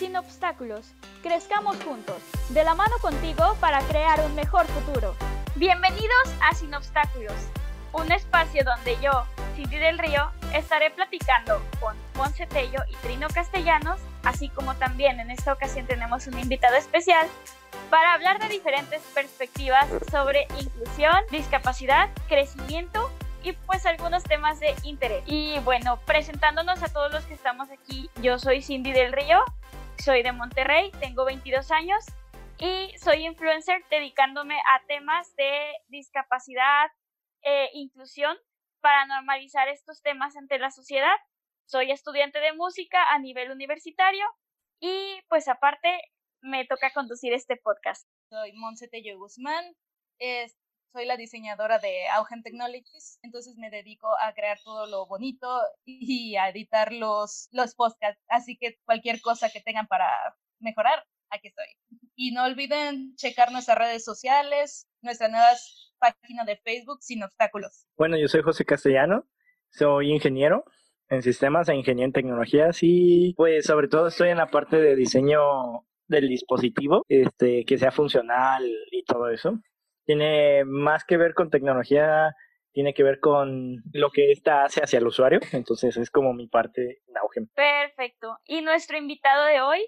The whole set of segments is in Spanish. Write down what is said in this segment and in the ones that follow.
sin obstáculos. Crezcamos juntos, de la mano contigo para crear un mejor futuro. Bienvenidos a Sin Obstáculos, un espacio donde yo, Cindy del Río, estaré platicando con Ponce Tello y Trino Castellanos, así como también en esta ocasión tenemos un invitado especial para hablar de diferentes perspectivas sobre inclusión, discapacidad, crecimiento y pues algunos temas de interés. Y bueno, presentándonos a todos los que estamos aquí, yo soy Cindy del Río, soy de Monterrey, tengo 22 años y soy influencer dedicándome a temas de discapacidad e inclusión para normalizar estos temas ante la sociedad. Soy estudiante de música a nivel universitario y pues aparte me toca conducir este podcast. Soy Monse Tello Guzmán, soy la diseñadora de Augen Technologies, entonces me dedico a crear todo lo bonito y a editar los, los podcasts, así que cualquier cosa que tengan para mejorar, aquí estoy. Y no olviden checar nuestras redes sociales, nuestra nueva página de Facebook sin obstáculos. Bueno, yo soy José Castellano, soy ingeniero en sistemas e ingeniería en tecnologías y pues sobre todo estoy en la parte de diseño del dispositivo, este, que sea funcional y todo eso tiene más que ver con tecnología, tiene que ver con lo que esta hace hacia el usuario. Entonces es como mi parte en auge. Perfecto. Y nuestro invitado de hoy,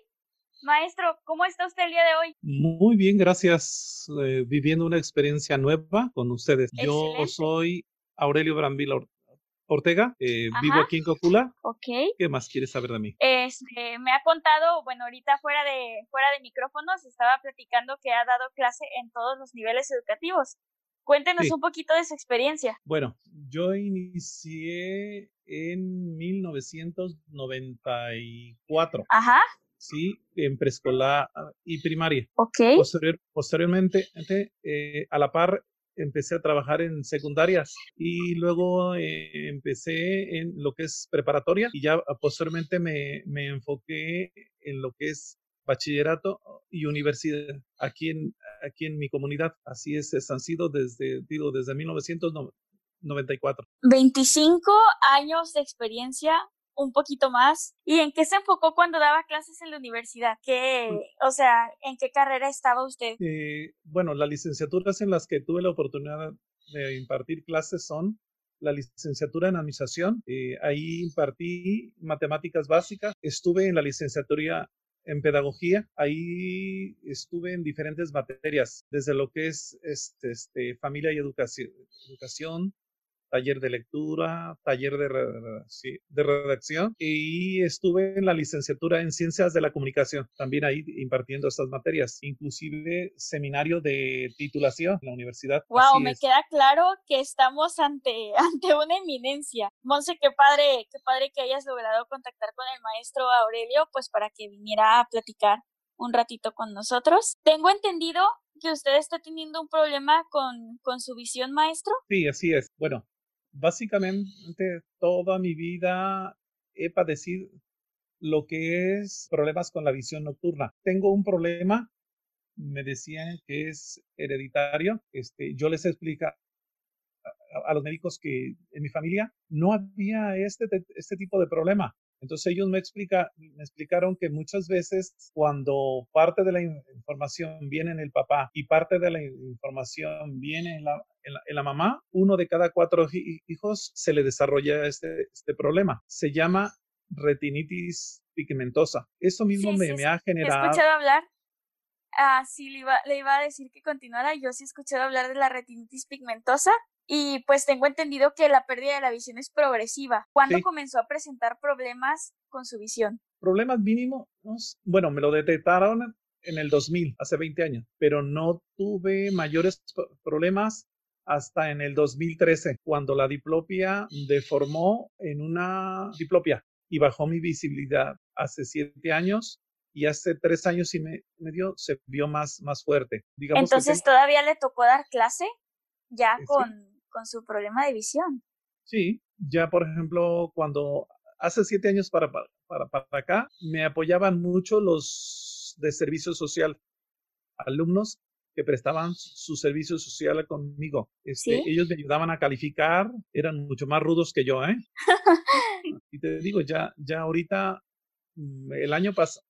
maestro, ¿cómo está usted el día de hoy? Muy bien, gracias. Eh, viviendo una experiencia nueva con ustedes. Yo soy Aurelio Brambila Ortega, eh, vivo aquí en Cocula. Ok. ¿Qué más quieres saber de mí? Este, me ha contado, bueno, ahorita fuera de, fuera de micrófonos, estaba platicando que ha dado clase en todos los niveles educativos. Cuéntenos un poquito de su experiencia. Bueno, yo inicié en 1994. Ajá. Sí, en preescolar y primaria. Ok. posteriormente, eh, a la par, empecé a trabajar en secundarias y luego eh, empecé en lo que es preparatoria y ya posteriormente me, me, enfoqué en lo que es bachillerato y universidad aquí en, aquí en mi comunidad. Así es, han sido desde, digo, desde 1994. 25 años de experiencia un poquito más. ¿Y en qué se enfocó cuando daba clases en la universidad? ¿Qué, o sea, en qué carrera estaba usted? Eh, bueno, las licenciaturas en las que tuve la oportunidad de impartir clases son la licenciatura en administración. Eh, ahí impartí matemáticas básicas. Estuve en la licenciatura en pedagogía. Ahí estuve en diferentes materias, desde lo que es este, este familia y educación, educación taller de lectura, taller de, de redacción y estuve en la licenciatura en Ciencias de la Comunicación, también ahí impartiendo estas materias, inclusive seminario de titulación en la universidad. Wow, me queda claro que estamos ante, ante una eminencia. Monse, qué padre, qué padre que hayas logrado contactar con el maestro Aurelio, pues para que viniera a platicar un ratito con nosotros. Tengo entendido que usted está teniendo un problema con, con su visión, maestro. Sí, así es. Bueno, básicamente toda mi vida he padecido lo que es problemas con la visión nocturna. Tengo un problema, me decían que es hereditario. Este, yo les explico a, a, los médicos que en mi familia no había este, este tipo de problema. Entonces ellos me, explica, me explicaron que muchas veces cuando parte de la información viene en el papá y parte de la información viene en la, en la, mamá, uno de cada cuatro hijos se le desarrolla este, este problema. Se llama retinitis pigmentosa. Eso mismo me, me, ha generado... He escuchado hablar. Ah, sí, le iba, le iba a decir que continuara. Yo sí he escuchado hablar de la retinitis pigmentosa y pues tengo entendido que la pérdida de la visión es progresiva. ¿Cuándo comenzó a presentar problemas con su visión? Problemas mínimos, bueno, me lo detectaron en el 2000, hace 20 años, pero no tuve mayores problemas hasta en el 2013, cuando la diplopia deformó en una diplopia y bajó mi visibilidad. Hace siete años y hace tres años y medio se vio más, más fuerte. Entonces, ¿todavía le tocó dar clase ya con, con su problema de visión. Sí, ya por ejemplo, cuando hace siete años para, para, para acá, me apoyaban mucho los de servicio social, alumnos que prestaban su servicio social conmigo. Este, Ellos me ayudaban a calificar, eran mucho más rudos que yo, ¿eh? y te digo, ya, ya ahorita, mm, el año pasado,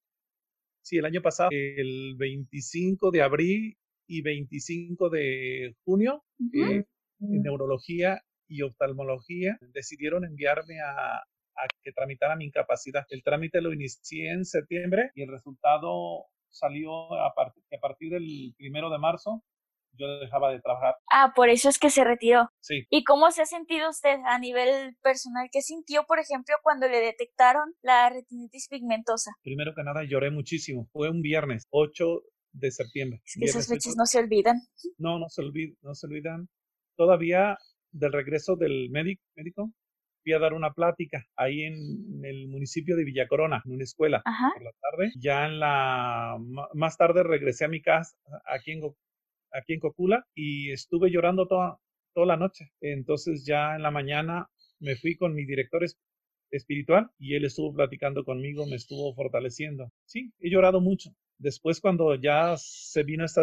Sí, el año pasado, el 25 de abril y 25 de junio, eh, en neurología y oftalmología, decidieron enviarme a, a que tramitara mi incapacidad. El trámite lo inicié en septiembre y el resultado salió a, a partir del primero de marzo yo dejaba de trabajar. Ah, por eso es que se retiró. Sí. ¿Y cómo se ha sentido usted a nivel personal? ¿Qué sintió, por ejemplo, cuando le detectaron la retinitis pigmentosa? Primero que nada, lloré muchísimo. Fue un viernes, 8 de septiembre. Es que esas fechas no se olvidan. No, no se, olvid no se olvidan. Todavía del regreso del médico, médico fui a dar una plática ahí en, el municipio de Villacorona, en una escuela, por la tarde. Ya en la, más tarde regresé a mi casa, aquí en, aquí en Cocula, y estuve llorando toda, toda la noche. Entonces ya en la mañana me fui con mi director espiritual y él estuvo platicando conmigo, me estuvo fortaleciendo. Sí, he llorado mucho. Después, cuando ya se vino esta,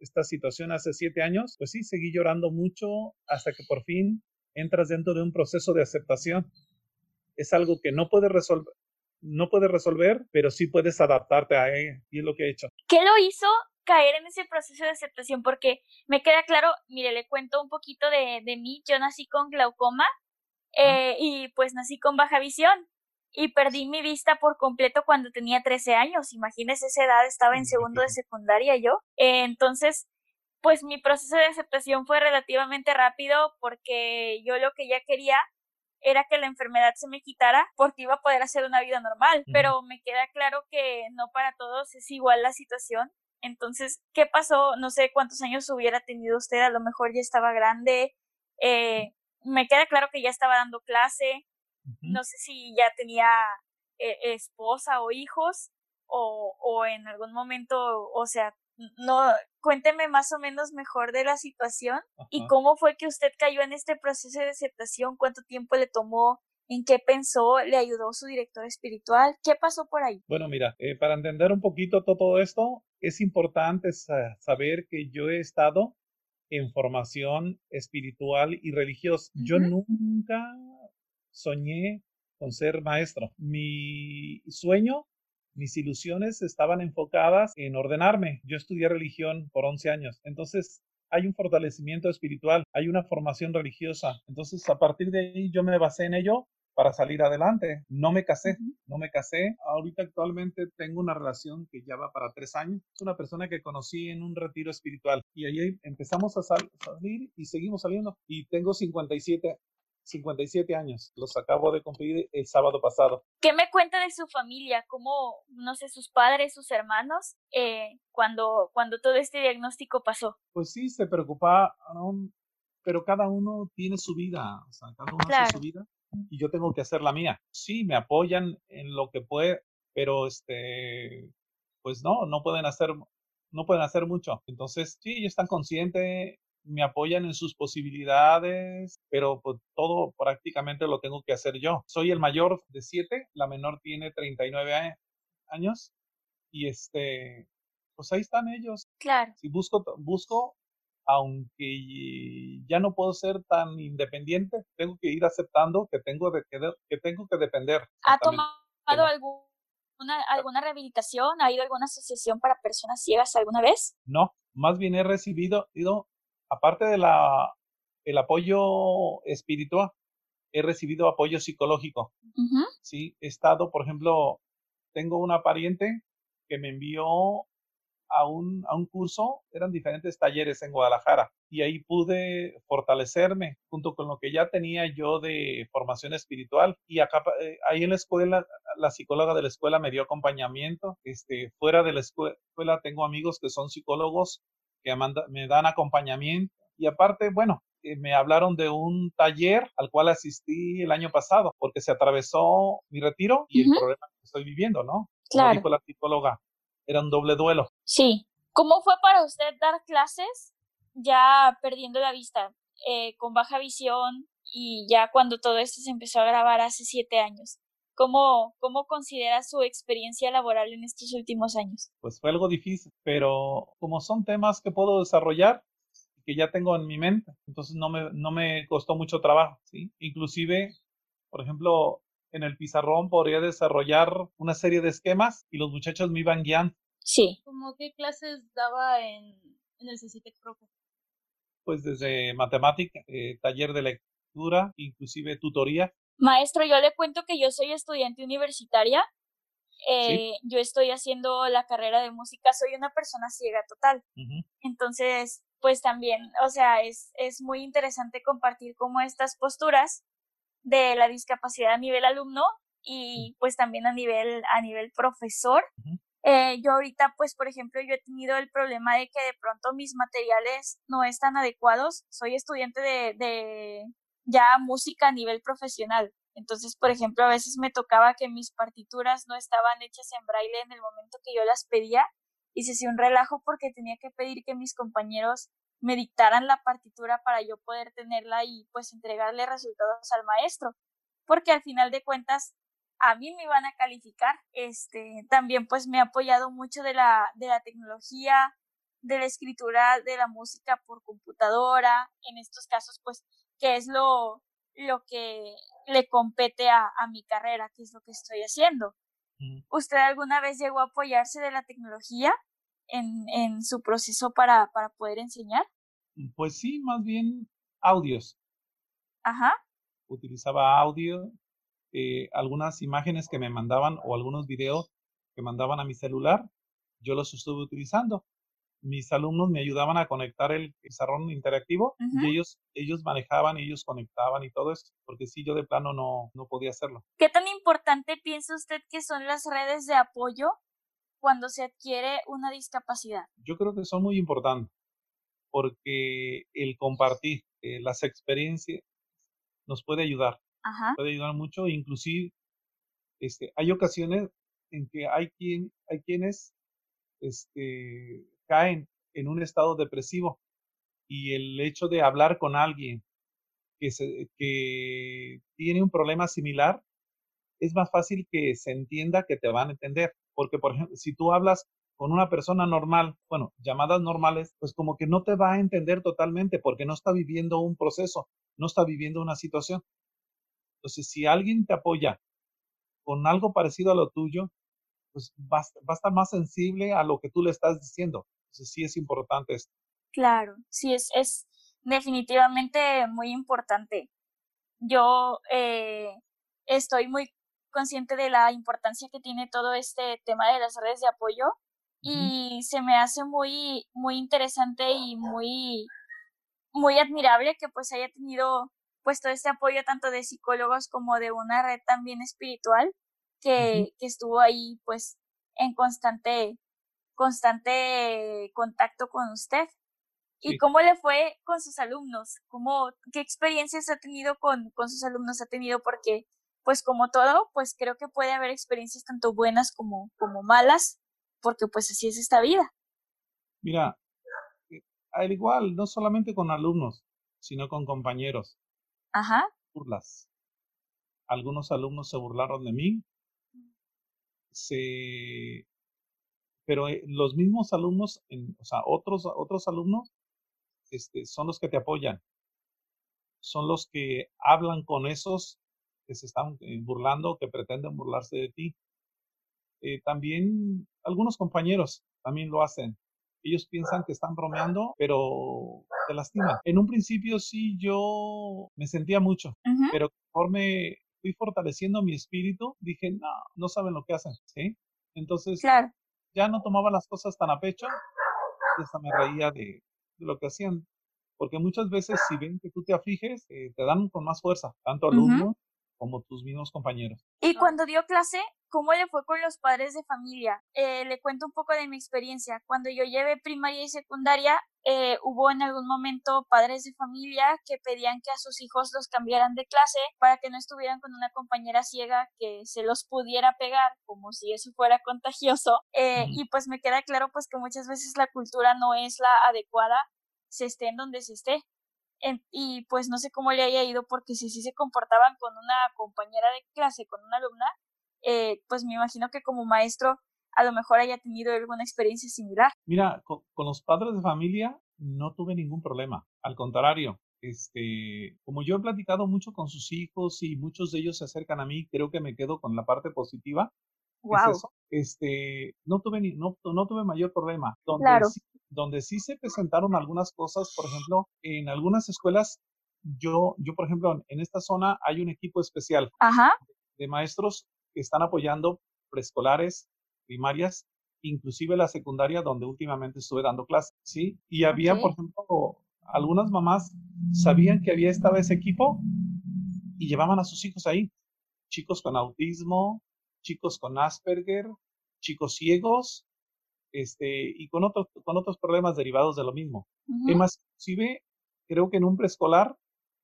esta situación hace siete años, pues sí, seguí llorando mucho hasta que por fin entras dentro de un proceso de aceptación. Es algo que no puedes resolver, no puedes resolver, pero sí puedes adaptarte a él, y es lo que he hecho. ¿Qué lo hizo caer en ese proceso de aceptación? Porque me queda claro, mire, le cuento un poquito de, de mí, yo nací con glaucoma eh, y pues nací con baja visión y perdí mi vista por completo cuando tenía 13 años. Imagínese esa edad, estaba en segundo de secundaria yo. Eh, entonces, pues mi proceso de aceptación fue relativamente rápido porque yo lo que ya quería era que la enfermedad se me quitara porque iba a poder hacer una vida normal, pero me queda claro que no para todos es igual la situación. Entonces, ¿qué pasó? No sé cuántos años hubiera tenido usted, a lo mejor ya estaba grande, eh, me queda claro que ya estaba dando clase, no sé si ya tenía eh, esposa o hijos o, o en algún momento, o sea, no, cuénteme más o menos mejor de la situación y cómo fue que usted cayó en este proceso de aceptación, cuánto tiempo le tomó, en qué pensó, le ayudó su director espiritual, qué pasó por ahí. Bueno, mira, eh, para entender un poquito todo esto, es importante saber que yo he estado en formación espiritual y religiosa. Yo nunca soñé con ser maestro. Mi sueño mis ilusiones estaban enfocadas en ordenarme. Yo estudié religión por 11 años, entonces hay un fortalecimiento espiritual, hay una formación religiosa. Entonces, a partir de ahí yo me basé en ello para salir adelante. No me casé, no me casé. Ahorita actualmente tengo una relación que ya va para tres años. Es una persona que conocí en un retiro espiritual y ahí empezamos a salir y seguimos saliendo. Y tengo 57 57 años. Los acabo de cumplir el sábado pasado. ¿Qué me cuenta de su familia? ¿Cómo, no sé, sus padres, sus hermanos, eh, cuando, cuando todo este diagnóstico pasó? Pues sí, se preocuparon, pero cada uno tiene su vida, o sea, cada uno hace su vida y yo tengo que hacer la mía. Sí, me apoyan en lo que puede, pero este, pues no, no pueden hacer, no pueden hacer mucho. Entonces, sí, ellos están conscientes me apoyan en sus posibilidades, pero pues, todo prácticamente lo tengo que hacer yo. Soy el mayor de siete, la menor tiene 39 años y este, pues ahí están ellos. Claro. Si busco, busco, aunque ya no puedo ser tan independiente, tengo que ir aceptando que tengo, de, que, tengo que depender. ¿Ha tomado alguna, alguna rehabilitación? ¿Ha ido a alguna asociación para personas ciegas alguna vez? No, más bien he recibido, ido aparte de la, el apoyo espiritual, he recibido apoyo psicológico. Sí, he estado, por ejemplo, tengo una pariente que me envió a un, a un curso, eran diferentes talleres en Guadalajara, y ahí pude fortalecerme junto con lo que ya tenía yo de formación espiritual. Y acá, eh, ahí en la escuela, la psicóloga de la escuela me dio acompañamiento. Este, fuera de la escuela tengo amigos que son psicólogos que me dan acompañamiento. Y aparte, bueno, eh, me hablaron de un taller al cual asistí el año pasado, porque se atravesó mi retiro y el problema que estoy viviendo, ¿no? Como dijo la psicóloga, era un doble duelo. Sí. ¿Cómo fue para usted dar clases ya perdiendo la vista, eh, con baja visión y ya cuando todo esto se empezó a grabar hace siete años? ¿Cómo, ¿Cómo considera su experiencia laboral en estos últimos años? Pues fue algo difícil, pero como son temas que puedo desarrollar, que ya tengo en mi mente, entonces no me, no me costó mucho trabajo, ¿sí? Inclusive, por ejemplo, en el pizarrón podría desarrollar una serie de esquemas y los muchachos me iban guiando. Sí. ¿Cómo qué clases daba en, en el CCTEC Profe? Pues desde matemática, eh, taller de lectura, inclusive tutoría. Maestro, yo le cuento que yo soy estudiante universitaria. Eh, Yo estoy haciendo la carrera de música, soy una persona ciega total. Entonces, pues también, o sea, es, es muy interesante compartir como estas posturas de la discapacidad a nivel alumno y pues también a nivel, a nivel profesor. Eh, yo ahorita, pues, por ejemplo, yo he tenido el problema de que de pronto mis materiales no están adecuados. Soy estudiante de, de ya música a nivel profesional. Entonces, por ejemplo, a veces me tocaba que mis partituras no estaban hechas en braille en el momento que yo las pedía y se hacía un relajo porque tenía que pedir que mis compañeros me dictaran la partitura para yo poder tenerla y pues entregarle resultados al maestro, porque al final de cuentas a mí me iban a calificar. Este, también pues me ha apoyado mucho de la de la tecnología, de la escritura de la música por computadora, en estos casos pues que es lo lo que le compete a, a mi carrera, que es lo que estoy haciendo. ¿Usted alguna vez llegó a apoyarse de la tecnología en, en su proceso para, para poder enseñar? Pues sí, más bien audios. Ajá. Utilizaba audio, eh, algunas imágenes que me mandaban o algunos videos que mandaban a mi celular, yo los estuve utilizando mis alumnos me ayudaban a conectar el pizarrón interactivo y ellos, ellos manejaban, ellos conectaban y todo eso, porque sí, yo de plano no, no podía hacerlo. ¿Qué tan importante piensa usted que son las redes de apoyo cuando se adquiere una discapacidad? Yo creo que son muy importantes, porque el compartir eh, las experiencias nos puede ayudar, Ajá. puede ayudar mucho, inclusive este, hay ocasiones en que hay, quien, hay quienes este, caen en un estado depresivo y el hecho de hablar con alguien que, se, que tiene un problema similar, es más fácil que se entienda que te van a entender. Porque, por ejemplo, si tú hablas con una persona normal, bueno, llamadas normales, pues como que no te va a entender totalmente porque no está viviendo un proceso, no está viviendo una situación. Entonces, si alguien te apoya con algo parecido a lo tuyo, pues va, va a estar más sensible a lo que tú le estás diciendo. Entonces sí es importante esto. Claro, sí es, es definitivamente muy importante. Yo eh, estoy muy consciente de la importancia que tiene todo este tema de las redes de apoyo y se me hace muy muy interesante y muy muy admirable que pues haya tenido pues todo este apoyo tanto de psicólogos como de una red también espiritual que, que estuvo ahí pues en constante constante contacto con usted. ¿Y cómo le fue con sus alumnos? ¿Cómo, ¿Qué experiencias ha tenido con, con sus alumnos? ¿Ha tenido? Porque, pues como todo, pues creo que puede haber experiencias tanto buenas como, como malas, porque pues así es esta vida. Mira, eh, al igual, no solamente con alumnos, sino con compañeros. Ajá. Burlas. Algunos alumnos se burlaron de mí. Se pero eh, los mismos alumnos, en, o sea, otros, otros alumnos, este, son los que te apoyan, son los que hablan con esos que se están eh, burlando, que pretenden burlarse de ti. Eh, también algunos compañeros también lo hacen. Ellos piensan que están bromeando, pero te lastiman. En un principio sí yo me sentía mucho, pero conforme fui fortaleciendo mi espíritu, dije, no, no saben lo que hacen, ¿sí? Entonces, claro ya no tomaba las cosas tan a pecho, hasta me reía de, lo que hacían. Porque muchas veces si ven que tú te afliges, eh, te dan con más fuerza, tanto alumnos como tus mismos compañeros. Y cuando dio clase, ¿cómo le fue con los padres de familia? Eh, le cuento un poco de mi experiencia. Cuando yo llevé primaria y secundaria, eh, hubo en algún momento padres de familia que pedían que a sus hijos los cambiaran de clase para que no estuvieran con una compañera ciega que se los pudiera pegar como si eso fuera contagioso. Eh, y pues me queda claro pues que muchas veces la cultura no es la adecuada, se esté en donde se esté y pues no sé cómo le haya ido porque si sí se comportaban con una compañera de clase, con una alumna, eh, pues me imagino que como maestro a lo mejor haya tenido alguna experiencia similar. Mira, con, los padres de familia no tuve ningún problema, al contrario, este, como yo he platicado mucho con sus hijos y muchos de ellos se acercan a mí, creo que me quedo con la parte positiva. Wow. Este, no tuve ni, no, no tuve mayor problema. Donde Claro. sí, donde sí se presentaron algunas cosas, por ejemplo, en algunas escuelas, yo, yo, por ejemplo, en esta zona hay un equipo especial Ajá. de maestros que están apoyando preescolares, primarias, inclusive la secundaria donde últimamente estuve dando clases, ¿sí? Y había, por ejemplo, algunas mamás sabían que había estaba ese equipo y llevaban a sus hijos ahí, chicos con autismo, chicos con Asperger, chicos ciegos, este, y con otros, con otros problemas derivados de lo mismo. ujú. Es más, inclusive, creo que en un preescolar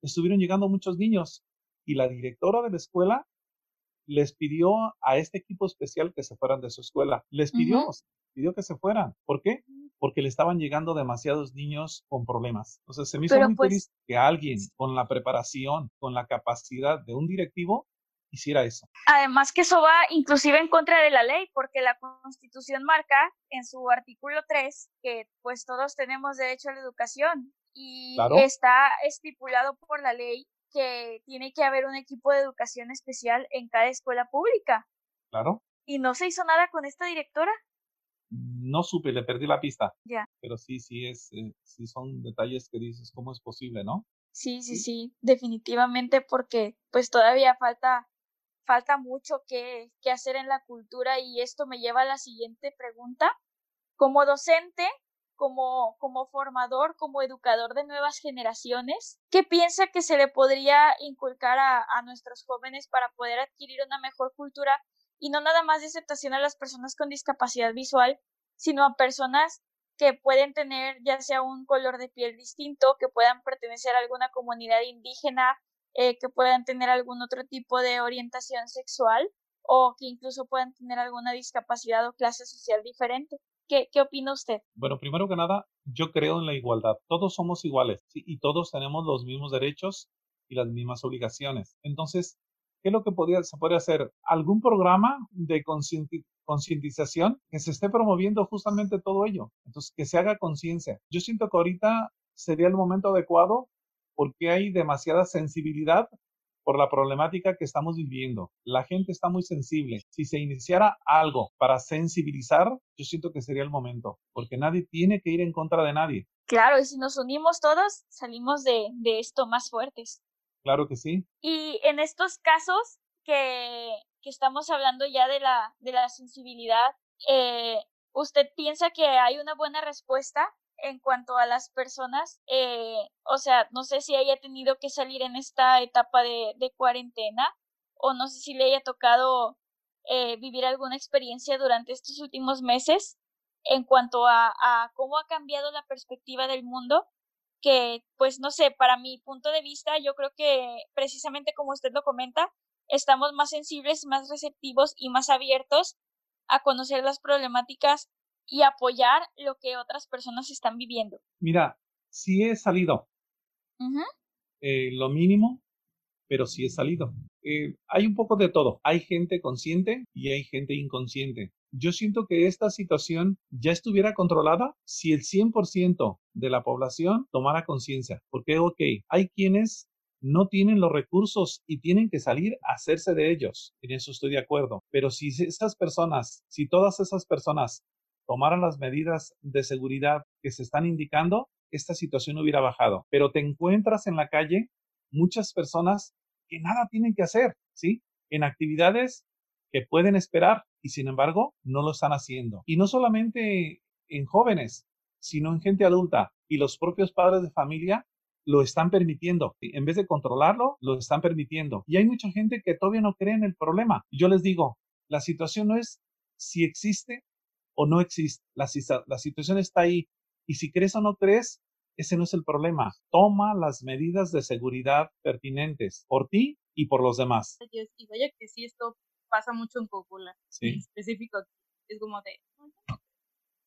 estuvieron llegando muchos niños y la directora de la escuela les pidió a este equipo especial que se fueran de su escuela. Les pidió, pidió que se fueran. ¿Por qué? Porque le estaban llegando demasiados niños con problemas. Entonces se me hizo Pero, muy pues triste que alguien con la preparación, con la capacidad de un directivo, hiciera eso. Además que eso va inclusive en contra de la ley, porque la Constitución marca en su artículo 3 que pues todos tenemos derecho a la educación y Claro. está estipulado por la ley que tiene que haber un equipo de educación especial en cada escuela pública. Claro. Y no se hizo nada con esta directora. No supe, le perdí la pista. Ya. Pero sí, sí es, eh, sí son detalles que dices, ¿cómo es posible, no? Sí, sí, Sí. sí, definitivamente porque pues todavía falta falta mucho que, hacer en la cultura y esto me lleva a la siguiente pregunta. Como docente, como, como formador, como educador de nuevas generaciones, ¿qué piensa que se le podría inculcar a, a nuestros jóvenes para poder adquirir una mejor cultura y no nada más de aceptación a las personas con discapacidad visual, sino a personas que pueden tener ya sea un color de piel distinto, que puedan pertenecer a alguna comunidad indígena, eh, que puedan tener algún otro tipo de orientación sexual o que incluso puedan tener alguna discapacidad o clase social diferente. ¿Qué, qué opina usted? Bueno, primero que nada, yo creo en la igualdad. Todos somos iguales y todos tenemos los mismos derechos y las mismas obligaciones. Entonces, ¿qué es lo que podría, se puede hacer? ¿Algún programa de concienti- concientización que se esté promoviendo justamente todo ello? Entonces, que se haga conciencia. Yo siento que ahorita sería el momento adecuado porque hay demasiada sensibilidad por la problemática que estamos viviendo. La gente está muy sensible. Si se iniciara algo para sensibilizar, yo siento que sería el momento, porque nadie tiene que ir en contra de nadie. Claro, y si nos unimos todos, salimos de, de esto más fuertes. Claro que sí. Y en estos casos que, que estamos hablando ya de la, de la sensibilidad, eh, ¿usted piensa que hay una buena respuesta en cuanto a las personas? Eh, o sea, no sé si haya tenido que salir en esta etapa de, cuarentena o no sé si le haya tocado eh, vivir alguna experiencia durante estos últimos meses en cuanto a, a cómo ha cambiado la perspectiva del mundo que, pues no sé, para mi punto de vista, yo creo que precisamente como usted lo comenta, estamos más sensibles, más receptivos y más abiertos a conocer las problemáticas y apoyar lo que otras personas están viviendo. Mira, sí he salido, eh, lo mínimo, pero sí he salido. Eh, hay un poco de todo. Hay gente consciente y hay gente inconsciente. Yo siento que esta situación ya estuviera controlada si el 100% de la población tomara conciencia. Porque, ok, hay quienes no tienen los recursos y tienen que salir a hacerse de ellos. En eso estoy de acuerdo. Pero si esas personas, si todas esas personas tomaran las medidas de seguridad que se están indicando, esta situación hubiera bajado. Pero te encuentras en la calle muchas personas que nada tienen que hacer, ¿sí? En actividades que pueden esperar y sin embargo no lo están haciendo. Y no solamente en jóvenes, sino en gente adulta y los propios padres de familia lo están permitiendo. En vez de controlarlo, lo están permitiendo. Y hay mucha gente que todavía no cree en el problema. Yo les digo, la situación no es si existe o no existe. La, la situación está ahí. Y si crees o no crees, ese no es el problema. Toma las medidas de seguridad pertinentes por ti y por los demás. Y vaya que sí, esto pasa mucho en Cocula. Sí. En específico, es como de.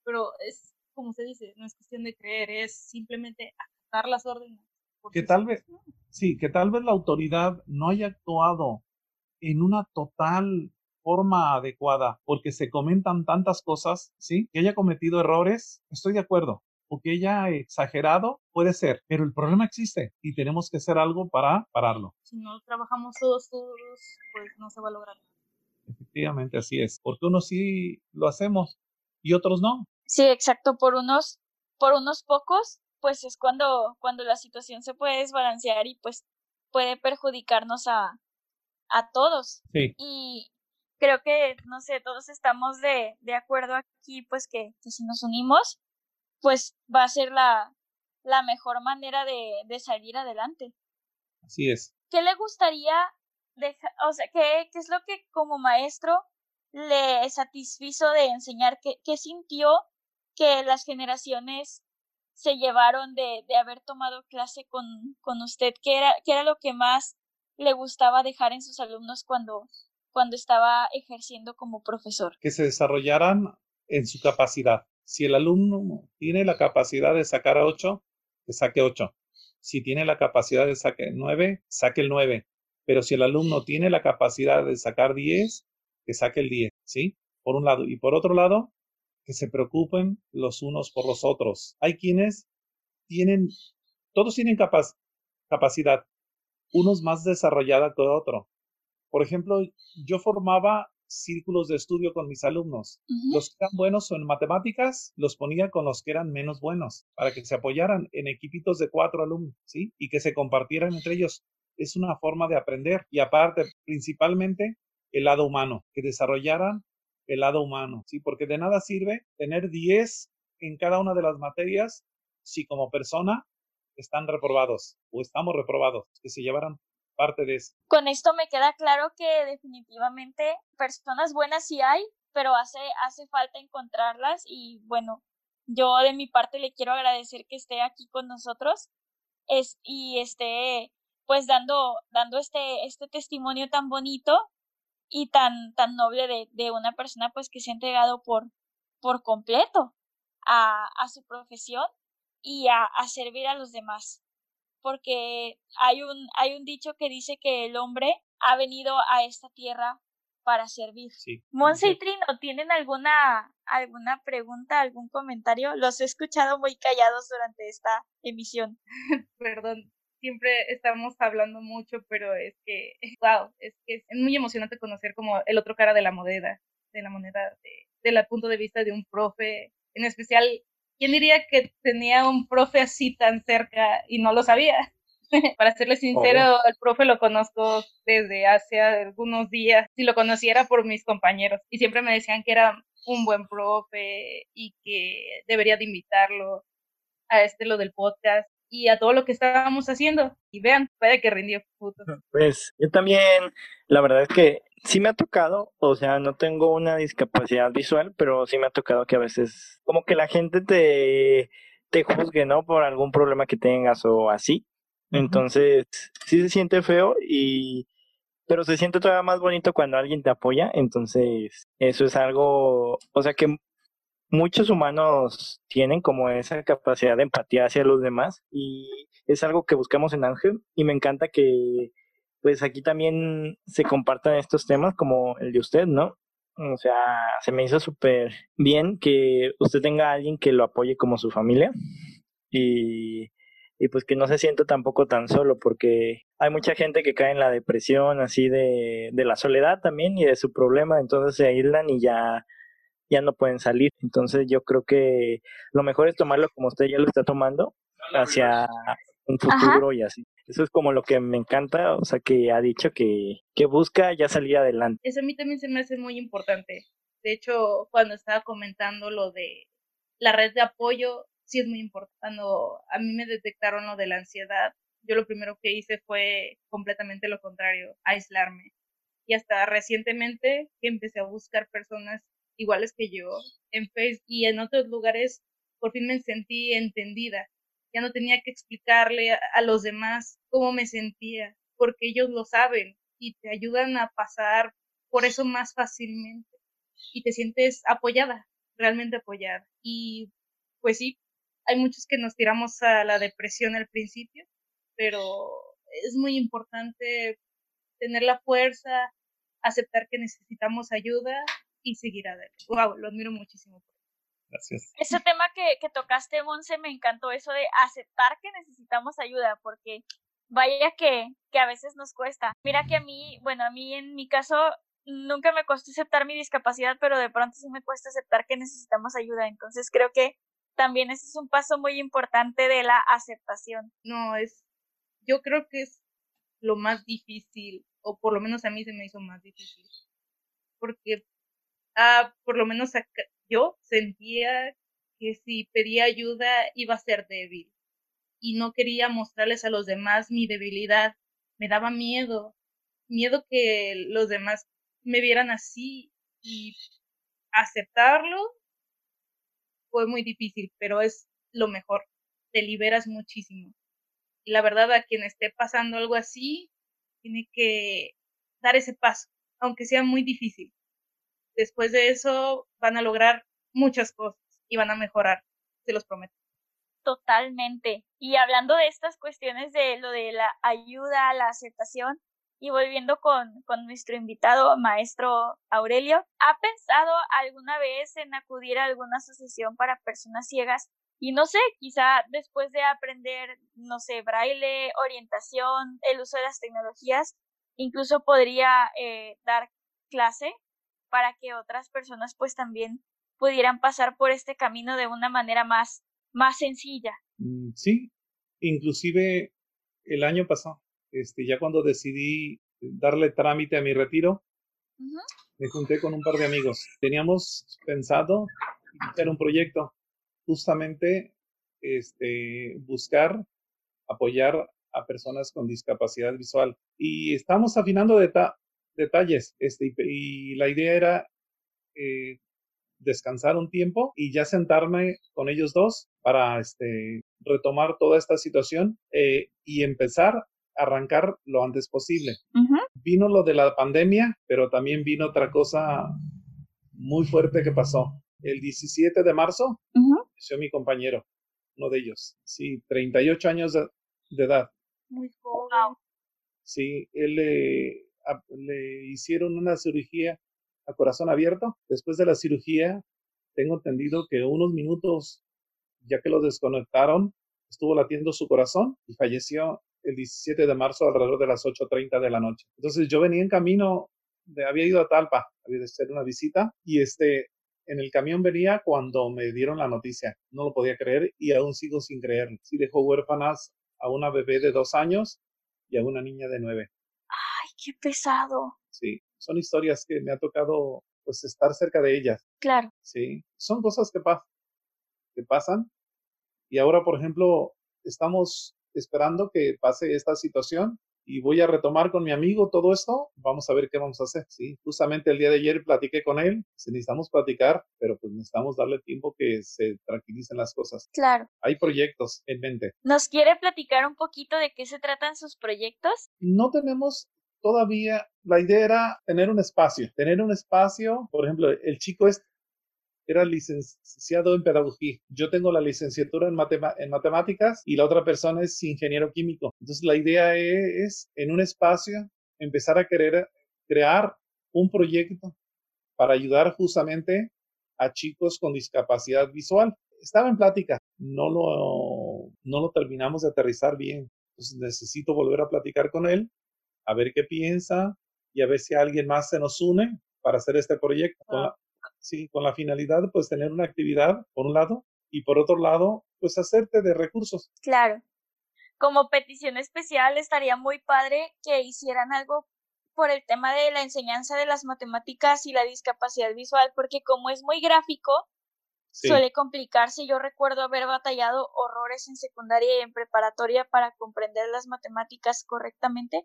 Pero es como se dice, no es cuestión de creer, es simplemente acatar las órdenes. Que tal vez, sí, que tal vez la autoridad no haya actuado en una total forma adecuada, porque se comentan tantas cosas, ¿sí? Que haya cometido errores, estoy de acuerdo, o que haya exagerado, puede ser, pero el problema existe y tenemos que hacer algo para pararlo. Si no trabajamos todos, todos, pues no se va a lograr. Efectivamente, así es, porque unos sí lo hacemos y otros no. Sí, exacto, por unos, por unos pocos, pues es cuando, cuando la situación se puede desbalancear y pues puede perjudicarnos a, a todos. Sí. Y creo que, no sé, todos estamos de, de acuerdo aquí, pues que, que si nos unimos, pues va a ser la, la mejor manera de, de salir adelante. Así es. ¿Qué le gustaría dejar, o sea, qué, qué es lo que como maestro le satisfizo de enseñar? ¿Qué, qué sintió que las generaciones se llevaron de, de haber tomado clase con, con usted? ¿Qué era, ¿Qué era lo que más le gustaba dejar en sus alumnos cuando, cuando estaba ejerciendo como profesor? Que se desarrollaran en su capacidad. Si el alumno tiene la capacidad de sacar 8, que saque 8. Si tiene la capacidad de sacar 9, saque el 9. Pero si el alumno tiene la capacidad de sacar 10, que saque el 10, ¿sí? Por un lado. Y por otro lado, que se preocupen los unos por los otros. Hay quienes tienen, todos tienen capacidad, unos más desarrollada que otro. Por ejemplo, yo formaba círculos de estudio con mis alumnos. Los que eran buenos en matemáticas, los ponía con los que eran menos buenos, para que se apoyaran en equipitos de cuatro alumnos, ¿sí? Y que se compartieran entre ellos. Es una forma de aprender. Y aparte, principalmente, el lado humano, que desarrollaran el lado humano, ¿sí? Porque de nada sirve tener 10 en cada una de las materias si como persona están reprobados o estamos reprobados, que se llevaran Con esto me queda claro que definitivamente personas buenas sí hay, pero hace, hace falta encontrarlas y bueno, yo de mi parte le quiero agradecer que esté aquí con nosotros es, y esté pues dando, dando este, este testimonio tan bonito y tan, tan noble de, de una persona pues que se ha entregado por, por completo a, a su profesión y a, a servir a los demás porque hay un, hay un dicho que dice que el hombre ha venido a esta tierra para servir. Sí. Monse y Trino, ¿tienen alguna, alguna pregunta, algún comentario? Los he escuchado muy callados durante esta emisión. Perdón, siempre estamos hablando mucho, pero es que, wow, es que es muy emocionante conocer como el otro cara de la moneda, de la moneda, de, del punto de vista de un profe, en especial ¿Quién diría que tenía un profe así tan cerca y no lo sabía? Para serle sincero, el profe lo conozco desde hace algunos días. Si lo conociera por mis compañeros y siempre me decían que era un buen profe y que debería de invitarlo a este lo del podcast y a todo lo que estábamos haciendo. Y vean, puede que rindió puto. Pues yo también, la verdad es que sí me ha tocado, o sea, no tengo una discapacidad visual, pero sí me ha tocado que a veces como que la gente te, te juzgue, ¿no? Por algún problema que tengas o así. Entonces, sí se siente feo y pero se siente todavía más bonito cuando alguien te apoya, entonces eso es algo, o sea que muchos humanos tienen como esa capacidad de empatía hacia los demás y es algo que buscamos en Ángel y me encanta que pues aquí también se compartan estos temas como el de usted, ¿no? O sea, se me hizo súper bien que usted tenga a alguien que lo apoye como su familia y, y pues que no se sienta tampoco tan solo porque hay mucha gente que cae en la depresión así de, de la soledad también y de su problema, entonces se aíslan y ya ya no pueden salir. Entonces yo creo que lo mejor es tomarlo como usted ya lo está tomando hacia un futuro y así. Eso es como lo que me encanta, o sea, que ha dicho que, que busca ya salir adelante. Eso a mí también se me hace muy importante. De hecho, cuando estaba comentando lo de la red de apoyo, sí es muy importante. Cuando a mí me detectaron lo de la ansiedad, yo lo primero que hice fue completamente lo contrario, aislarme. Y hasta recientemente que empecé a buscar personas iguales que yo en Facebook y en otros lugares, por fin me sentí entendida ya no tenía que explicarle a, los demás cómo me sentía, porque ellos lo saben y te ayudan a pasar por eso más fácilmente y te sientes apoyada, realmente apoyada. Y pues sí, hay muchos que nos tiramos a la depresión al principio, pero es muy importante tener la fuerza, aceptar que necesitamos ayuda y seguir adelante. Wow, lo admiro muchísimo. Gracias. Ese tema que, que tocaste, Monse, me encantó eso de aceptar que necesitamos ayuda, porque vaya que, que a veces nos cuesta. Mira que a mí, bueno, a mí en mi caso nunca me costó aceptar mi discapacidad, pero de pronto sí me cuesta aceptar que necesitamos ayuda. Entonces creo que también ese es un paso muy importante de la aceptación. No, es, yo creo que es lo más difícil, o por lo menos a mí se me hizo más difícil, porque ah, por lo menos yo sentía que si pedía ayuda iba a ser débil y no quería mostrarles a los demás mi debilidad, me daba miedo, miedo que los demás me vieran así y aceptarlo fue muy difícil, pero es lo mejor, te liberas muchísimo. Y la verdad, a quien esté pasando algo así, tiene que dar ese paso, aunque sea muy difícil. Después de eso van a lograr muchas cosas y van a mejorar, se los prometo. Totalmente. Y hablando de estas cuestiones de lo de la ayuda, la aceptación, y volviendo con, con nuestro invitado, maestro Aurelio, ¿ha pensado alguna vez en acudir a alguna asociación para personas ciegas? Y no sé, quizá después de aprender, no sé, braille, orientación, el uso de las tecnologías, incluso podría eh, dar clase para que otras personas pues también pudieran pasar por este camino de una manera más, más sencilla. Mm, sí, inclusive el año pasado este, ya cuando decidí darle trámite a mi retiro, me junté con un par de amigos. Teníamos pensado hacer un proyecto, justamente este, buscar apoyar a personas con discapacidad visual. Y estamos afinando detalles, este, y la idea era eh, descansar un tiempo y ya sentarme con ellos dos para este, retomar toda esta situación eh, y empezar arrancar lo antes posible. Vino lo de la pandemia, pero también vino otra cosa muy fuerte que pasó. El 17 de marzo, uh mi compañero, uno de ellos. Sí, 38 años de, edad. Muy joven. Sí, él le, hicieron una cirugía a corazón abierto. Después de la cirugía, tengo entendido que unos minutos, ya que lo desconectaron, estuvo latiendo su corazón y falleció el 17 de marzo alrededor de las 8.30 de la noche. Entonces yo venía en camino, había ido a Talpa, había de hacer una visita y este, en el camión venía cuando me dieron la noticia. No lo podía creer y aún sigo sin creer. Sí dejó huérfanas a una bebé de dos años y a una niña de nueve. Qué pesado. Sí, son historias que me ha tocado pues estar cerca de ellas. Claro. Sí, son cosas que, pasan que pasan. Y ahora, por ejemplo, estamos esperando que pase esta situación y voy a retomar con mi amigo todo esto. Vamos a ver qué vamos a hacer. Sí, justamente el día de ayer platiqué con él. Si necesitamos platicar, pero pues necesitamos darle tiempo que se tranquilicen las cosas. Claro. Hay proyectos en mente. ¿Nos quiere platicar un poquito de qué se tratan sus proyectos? No tenemos todavía, la idea era tener un espacio, tener un espacio, por ejemplo, el chico es era licenciado en pedagogía. Yo tengo la licenciatura en, matemáticas y la otra persona es ingeniero químico. Entonces la idea es, en un espacio, empezar a querer crear un proyecto para ayudar justamente a chicos con discapacidad visual. Estaba en plática, no lo, no lo terminamos de aterrizar bien. Entonces necesito volver a platicar con él, a ver qué piensa y a ver si alguien más se nos une para hacer este proyecto. Ah sí, con la finalidad de pues tener una actividad, por un lado, y por otro lado, pues hacerte de recursos. Claro. Como petición especial estaría muy padre que hicieran algo por el tema de la enseñanza de las matemáticas y la discapacidad visual, porque como es muy gráfico, suele complicarse. Yo recuerdo haber batallado horrores en secundaria y en preparatoria para comprender las matemáticas correctamente.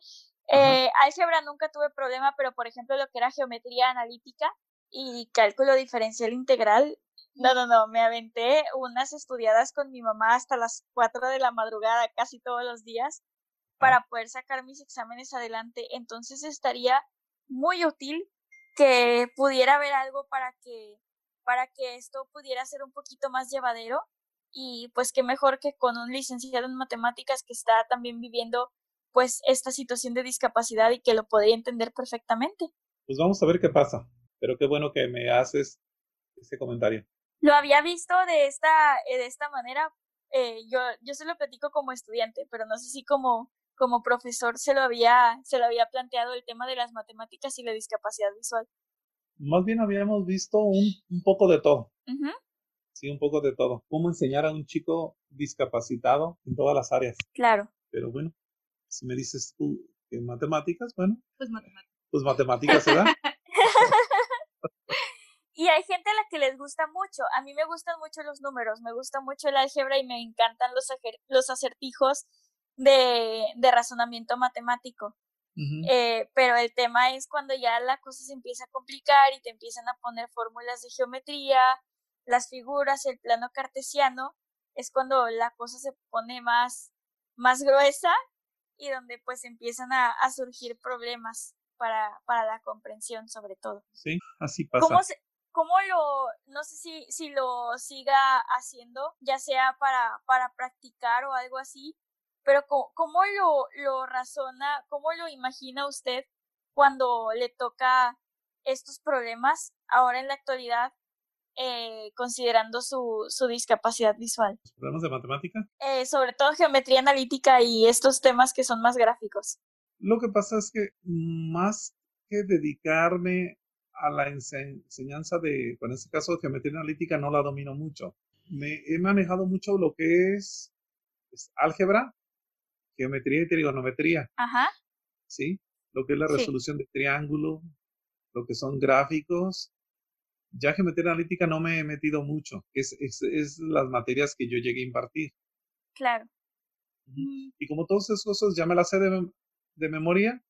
Eh, álgebra nunca tuve problema, pero por ejemplo lo que era geometría analítica, y cálculo diferencial integral. No, no, no, me aventé unas estudiadas con mi mamá hasta las 4 de la madrugada casi todos los días para poder sacar mis exámenes adelante. Entonces estaría muy útil que pudiera haber algo para que para que esto pudiera ser un poquito más llevadero y pues qué mejor que con un licenciado en matemáticas que está también viviendo pues esta situación de discapacidad y que lo podría entender perfectamente. Pues vamos a ver qué pasa pero qué bueno que me haces ese comentario. Lo había visto de esta, eh, de esta manera. Eh, yo, yo se lo platico como estudiante, pero no sé si como, como profesor se lo había, se lo había planteado el tema de las matemáticas y la discapacidad visual. Más bien habíamos visto un, un poco de todo. Sí, un poco de todo. Cómo enseñar a un chico discapacitado en todas las áreas. Claro. Pero bueno, si me dices tú que matemáticas, bueno. Pues matemáticas. Pues matemáticas, ¿verdad? y hay gente a la que les gusta mucho. A mí me gustan mucho los números, me gusta mucho el álgebra y me encantan los, los acertijos de, de razonamiento matemático. Eh, pero el tema es cuando ya la cosa se empieza a complicar y te empiezan a poner fórmulas de geometría, las figuras, el plano cartesiano, es cuando la cosa se pone más, más gruesa y donde pues empiezan a, a surgir problemas para, para la comprensión sobre todo. Sí, así pasa. ¿Cómo, cómo lo, no sé si, si lo siga haciendo, ya sea para, para practicar o algo así, pero ¿cómo, lo, lo razona, cómo lo imagina usted cuando le toca estos problemas ahora en la actualidad, eh, considerando su, su discapacidad visual? ¿Problemas de matemática? Eh, sobre todo geometría analítica y estos temas que son más gráficos. Lo que pasa es que más que dedicarme a la enseñanza de, en este caso, geometría analítica, no la domino mucho. Me he manejado mucho lo que es, es álgebra, geometría y trigonometría. Ajá. ¿Sí? Lo que es la resolución de triángulo, lo que son gráficos. Ya geometría analítica no me he metido mucho, es, es, es las materias que yo llegué a impartir. Claro. Mm. Y como todas esas cosas ya me las sé de, de memoria,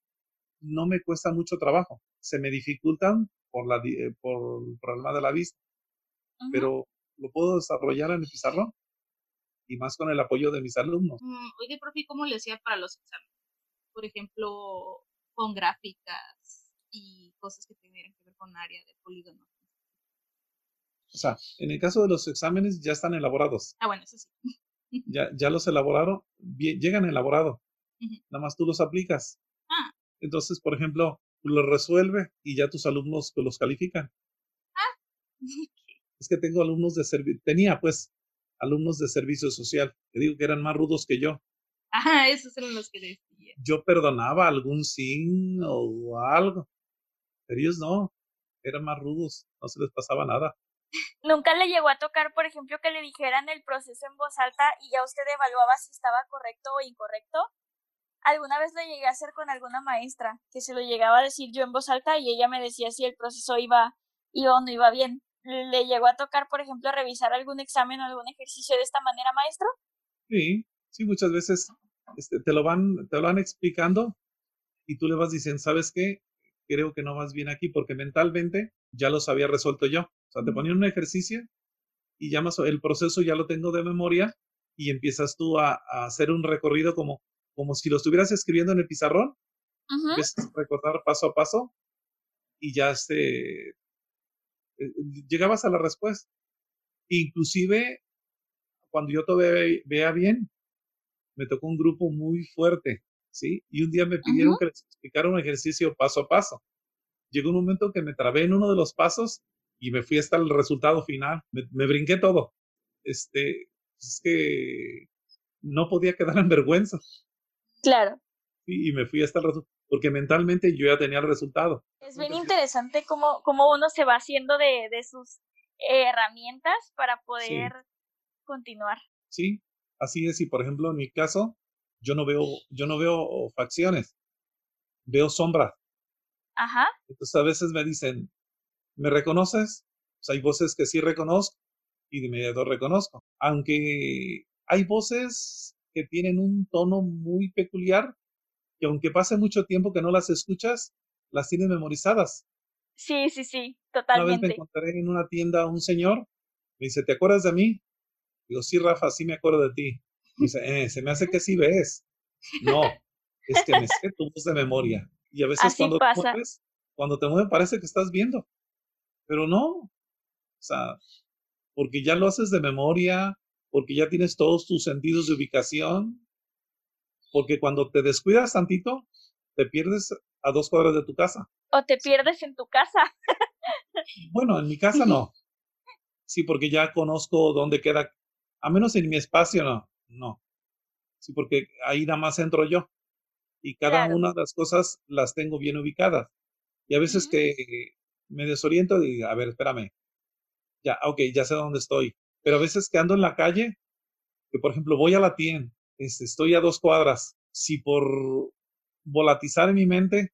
no me cuesta mucho trabajo. Se me dificultan por, la, eh, por el problema de la vista, pero lo puedo desarrollar en el pizarrón y más con el apoyo de mis alumnos. Mm, oye, profe, ¿cómo le hacía para los exámenes? Por ejemplo, con gráficas y cosas que tuvieran que ver con área de polígono. O sea, en el caso de los exámenes ya están elaborados. Ah, bueno, eso sí. ya, ya los elaboraron, llegan elaborados. Nada más tú los aplicas. Ah. Entonces, por ejemplo, lo resuelve y ya tus alumnos los califican. Ah. es que tengo alumnos de servicio, tenía pues alumnos de servicio social, que digo que eran más rudos que yo. Ajá, esos eran los que decía. Yo perdonaba algún sin o algo, pero ellos no, eran más rudos, no se les pasaba nada. ¿Nunca le llegó a tocar, por ejemplo, que le dijeran el proceso en voz alta y ya usted evaluaba si estaba correcto o incorrecto? Alguna vez lo llegué a hacer con alguna maestra, que se lo llegaba a decir yo en voz alta y ella me decía si el proceso iba, iba o no iba bien. ¿Le llegó a tocar, por ejemplo, revisar algún examen o algún ejercicio de esta manera, maestro? Sí, sí, muchas veces este, te, lo van, te lo van explicando y tú le vas diciendo, ¿sabes qué? Creo que no vas bien aquí porque mentalmente ya los había resuelto yo. O sea, te ponían un ejercicio y ya más, el proceso ya lo tengo de memoria y empiezas tú a, hacer un recorrido como, como si lo estuvieras escribiendo en el pizarrón. Empiezas a recordar paso a paso y ya este, eh, llegabas a la respuesta. Inclusive, cuando yo todavía vea bien, me tocó un grupo muy fuerte, ¿sí? Y un día me pidieron que les explicara un ejercicio paso a paso. Llegó un momento que me trabé en uno de los pasos y me fui hasta el resultado final. Me, brinqué todo. Este, es que no podía quedar en vergüenza. Claro. Y, y me fui hasta el resultado porque mentalmente yo ya tenía el resultado. Es bien interesante cómo, cómo uno se va haciendo de, de sus herramientas para poder continuar. Sí, así es. Y por ejemplo, en mi caso, yo no veo, yo no veo facciones, veo sombra. Ajá. Entonces a veces me dicen, ¿me reconoces? hay voces que sí reconozco y de inmediato reconozco. Aunque hay voces que tienen un tono muy peculiar, que aunque pase mucho tiempo que no las escuchas, las tienes memorizadas. Sí, sí, sí, totalmente. Una vez me encontré en una tienda a un señor, me dice, ¿te acuerdas de mí? Digo, sí, Rafa, sí me acuerdo de ti. Dice, eh, se me hace que sí ves. No, es que me sé tu voz de memoria. Y a veces cuando, Te mueves, cuando te mueves parece que estás viendo, pero no. O sea, porque ya lo haces de memoria, porque ya tienes todos tus sentidos de ubicación, porque cuando te descuidas tantito, te pierdes a dos cuadras de tu casa. O te pierdes en tu casa. bueno, en mi casa no. Sí, porque ya conozco dónde queda, a menos en mi espacio, no, no. Sí, porque ahí nada más entro yo. Y cada una de las cosas las tengo bien ubicadas. Y a veces que me desoriento y, a ver, espérame. Ya, ok, ya sé dónde estoy. Pero a veces que ando en la calle, que por ejemplo voy a la tienda, este, estoy a dos cuadras. Si por volatizar en mi mente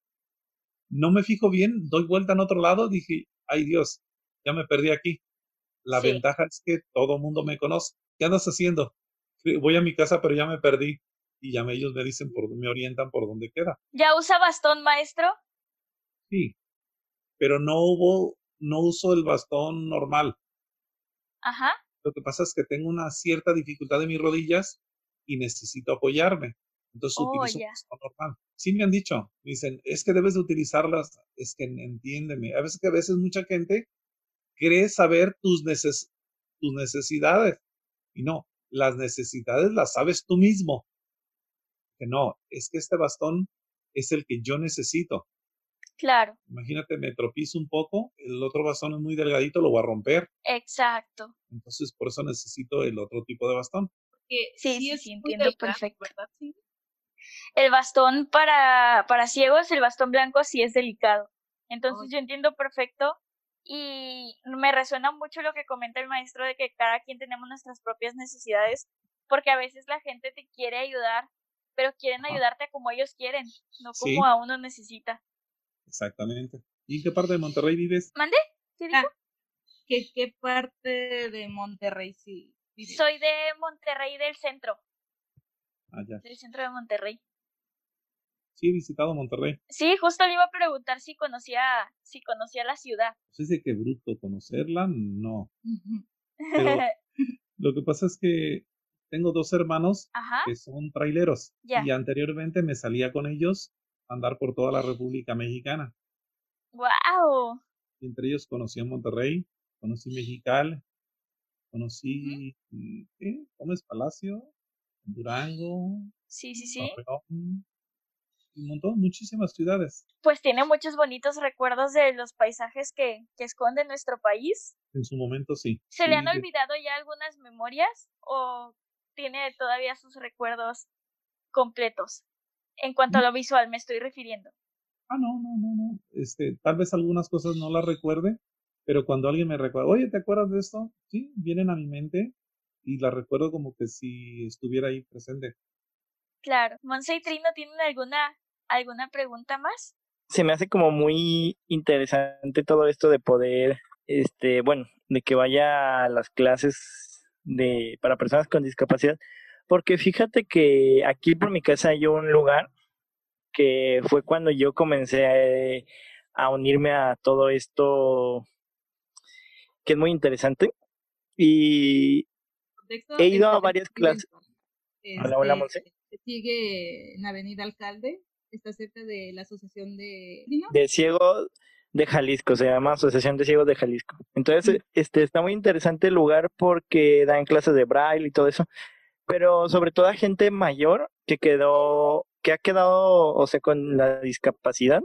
no me fijo bien, doy vuelta en otro lado, dije, ay Dios, ya me perdí aquí. La ventaja es que todo el mundo me conoce. ¿Qué andas haciendo? Voy a mi casa, pero ya me perdí. Y ya ellos me dicen, por, me orientan por dónde queda. ¿Ya usa bastón, maestro? Sí, pero no hubo, no uso el bastón normal. Ajá. Lo que pasa es que tengo una cierta dificultad en mis rodillas y necesito apoyarme. Entonces oh, utilizo un bastón normal. Sí me han dicho, me dicen, es que debes de utilizarlas, es que entiéndeme. A veces que a veces mucha gente cree saber tus, neces tus necesidades. Y no, las necesidades las sabes tú mismo. Que no, es que este bastón es el que yo necesito. Claro. Imagínate, me tropiezo un poco, el otro bastón es muy delgadito, lo voy a romper. Exacto. Entonces, por eso necesito el otro tipo de bastón. sí, sí, sí, entiendo perfecto. El bastón para, para ciegos, el bastón blanco sí es delicado. Entonces yo entiendo perfecto y me resuena mucho lo que comenta el maestro de que cada quien tenemos nuestras propias necesidades, porque a veces la gente te quiere ayudar, pero quieren ayudarte como ellos quieren, no como a uno necesita. Exactamente. ¿Y en qué parte de Monterrey vives? ¿Mande? ¿Qué dijo? Ah, ¿qué, parte de Monterrey sí vives? Soy de Monterrey del centro. Ah, ya. Del centro de Monterrey. Sí, he visitado Monterrey. Sí, justo le iba a preguntar si conocía, si conocía la ciudad. No sé si qué bruto conocerla, no. Pero lo que pasa es que tengo dos hermanos que son traileros y anteriormente me salía con ellos andar por toda la República Mexicana. ¡Wow! entre ellos conocí a Monterrey, conocí Mexicali, conocí ¿qué? Gómez Palacio, Durango. Sí, sí, sí. Un montón, muchísimas ciudades. Pues tiene muchos bonitos recuerdos de los paisajes que, que esconde nuestro país. En su momento sí. ¿Se le han olvidado ya algunas memorias o tiene todavía sus recuerdos completos? En cuanto a lo visual me estoy refiriendo. Ah, no, no, no, no. Este, tal vez algunas cosas no las recuerde, pero cuando alguien me recuerda, oye, ¿te acuerdas de esto? Sí, vienen a mi mente y las recuerdo como que si estuviera ahí presente. Claro. Monse y Trino, ¿tienen alguna, alguna pregunta más? Se me hace como muy interesante todo esto de poder, este, bueno, de que vaya a las clases de para personas con discapacidad, porque fíjate que aquí por mi casa hay un lugar que fue cuando yo comencé a, unirme a todo esto que es muy interesante. Y he ido a varias clases. hola, hola, Monse. Sigue en Avenida Alcalde, está cerca de la Asociación de... De Ciegos de Jalisco, se llama Asociación de Ciegos de Jalisco. Entonces, este está muy interesante el lugar porque dan clases de braille y todo eso pero sobre todo a gente mayor que quedó, que ha quedado, o sea, con la discapacidad,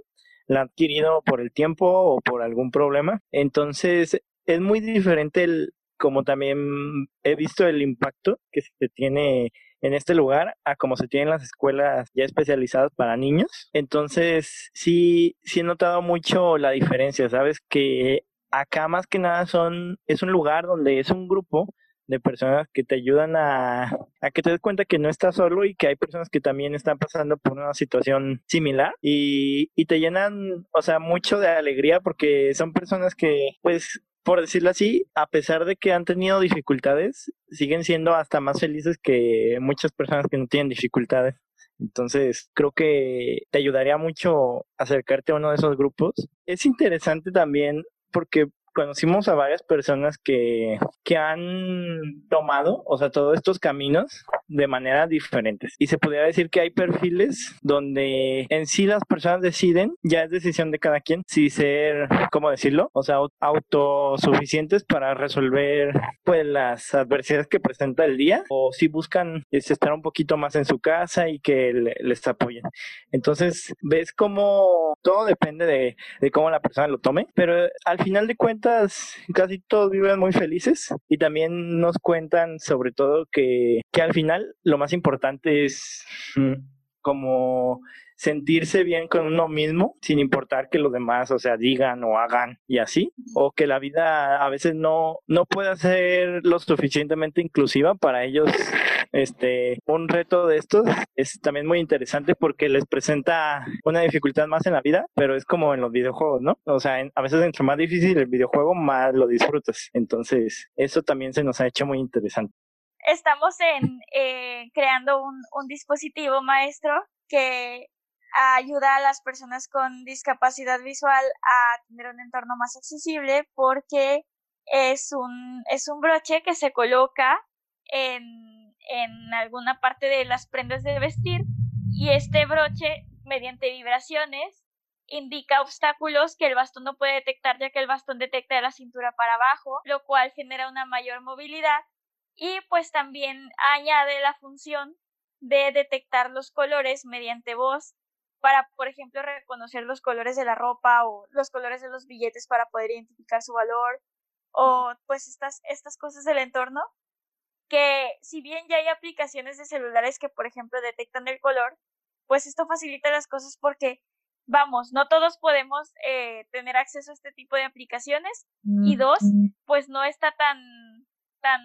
la ha adquirido por el tiempo o por algún problema. Entonces, es muy diferente el, como también he visto el impacto que se tiene en este lugar a como se tiene en las escuelas ya especializadas para niños. Entonces, sí, sí he notado mucho la diferencia, ¿sabes? Que acá más que nada son, es un lugar donde es un grupo de personas que te ayudan a, a, que te des cuenta que no estás solo y que hay personas que también están pasando por una situación similar y, y te llenan, o sea, mucho de alegría porque son personas que, pues, por decirlo así, a pesar de que han tenido dificultades, siguen siendo hasta más felices que muchas personas que no tienen dificultades. Entonces, creo que te ayudaría mucho acercarte a uno de esos grupos. Es interesante también porque conocimos a varias personas que, que han tomado, o sea, todos estos caminos de manera diferentes. Y se podría decir que hay perfiles donde en sí las personas deciden, ya es decisión de cada quien, si ser, ¿cómo decirlo? O sea, autosuficientes para resolver pues las adversidades que presenta el día o si buscan es, estar un poquito más en su casa y que les apoyen. Entonces, ves cómo todo depende de, de cómo la persona lo tome, pero al final de cuentas casi todos viven muy felices y también nos cuentan sobre todo que, que al final lo más importante es mm, como sentirse bien con uno mismo sin importar que los demás, o sea, digan o hagan y así, o que la vida a veces no, no pueda ser lo suficientemente inclusiva para ellos. Este, un reto de estos es también muy interesante porque les presenta una dificultad más en la vida, pero es como en los videojuegos, ¿no? O sea, a veces entre más difícil el videojuego, más lo disfrutas. Entonces, eso también se nos ha hecho muy interesante estamos en, eh, creando un, un, dispositivo maestro que ayuda a las personas con discapacidad visual a tener un entorno más accesible porque es un, es un broche que se coloca en, en alguna parte de las prendas de vestir y este broche mediante vibraciones indica obstáculos que el bastón no puede detectar ya que el bastón detecta de la cintura para abajo, lo cual genera una mayor movilidad y pues también añade la función de detectar los colores mediante voz para, por ejemplo, reconocer los colores de la ropa o los colores de los billetes para poder identificar su valor o pues estas, estas cosas del entorno que si bien ya hay aplicaciones de celulares que, por ejemplo, detectan el color, pues esto facilita las cosas porque, vamos, no todos podemos eh, tener acceso a este tipo de aplicaciones y dos, pues no está tan, tan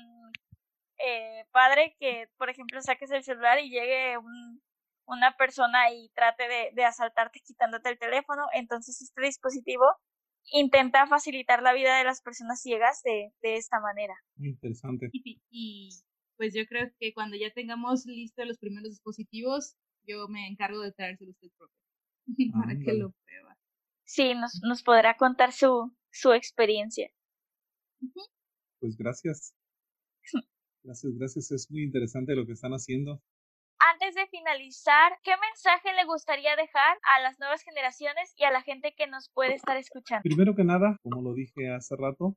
eh, padre que, por ejemplo, saques el celular y llegue un, una persona y trate de, de, asaltarte quitándote el teléfono. Entonces, este dispositivo intenta facilitar la vida de las personas ciegas de, de esta manera. Muy interesante. Y, y, pues yo creo que cuando ya tengamos listos los primeros dispositivos, yo me encargo de traérselo usted propio para que lo prueba. Sí, nos, nos podrá contar su, su experiencia. Pues gracias. Gracias, gracias. Es muy interesante lo que están haciendo. Antes de finalizar, ¿qué mensaje le gustaría dejar a las nuevas generaciones y a la gente que nos puede estar escuchando? Primero que nada, como lo dije hace rato,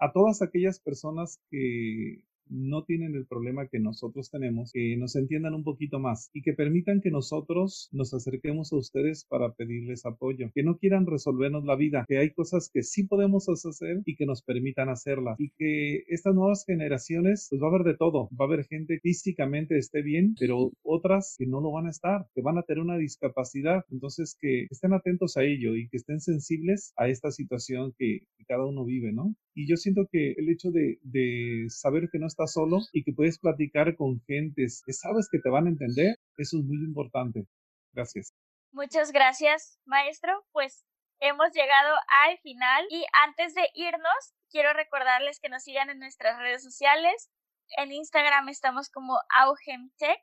a todas aquellas personas que no tienen el problema que nosotros tenemos, que nos entiendan un poquito más y que permitan que nosotros nos acerquemos a ustedes para pedirles apoyo, que no quieran resolvernos la vida, que hay cosas que sí podemos hacer y que nos permitan hacerlas y que estas nuevas generaciones pues va a haber de todo, va a haber gente físicamente esté bien, pero otras que no lo van a estar, que van a tener una discapacidad, entonces que estén atentos a ello y que estén sensibles a esta situación que, cada uno vive, ¿no? Y yo siento que el hecho de, de saber que no solo y que puedes platicar con gentes que sabes que te van a entender, eso es muy importante. Gracias. Muchas gracias, maestro. Pues hemos llegado al final y antes de irnos, quiero recordarles que nos sigan en nuestras redes sociales. En Instagram estamos como AugemTech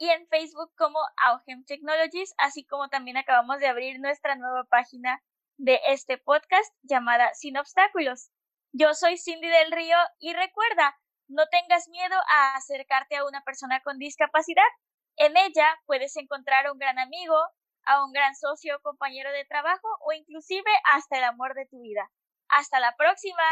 y en Facebook como Augem Technologies, así como también acabamos de abrir nuestra nueva página de este podcast llamada Sin Obstáculos. Yo soy Cindy del Río y recuerda, no tengas miedo a acercarte a una persona con discapacidad. En ella puedes encontrar a un gran amigo, a un gran socio compañero de trabajo o inclusive hasta el amor de tu vida. Hasta la próxima.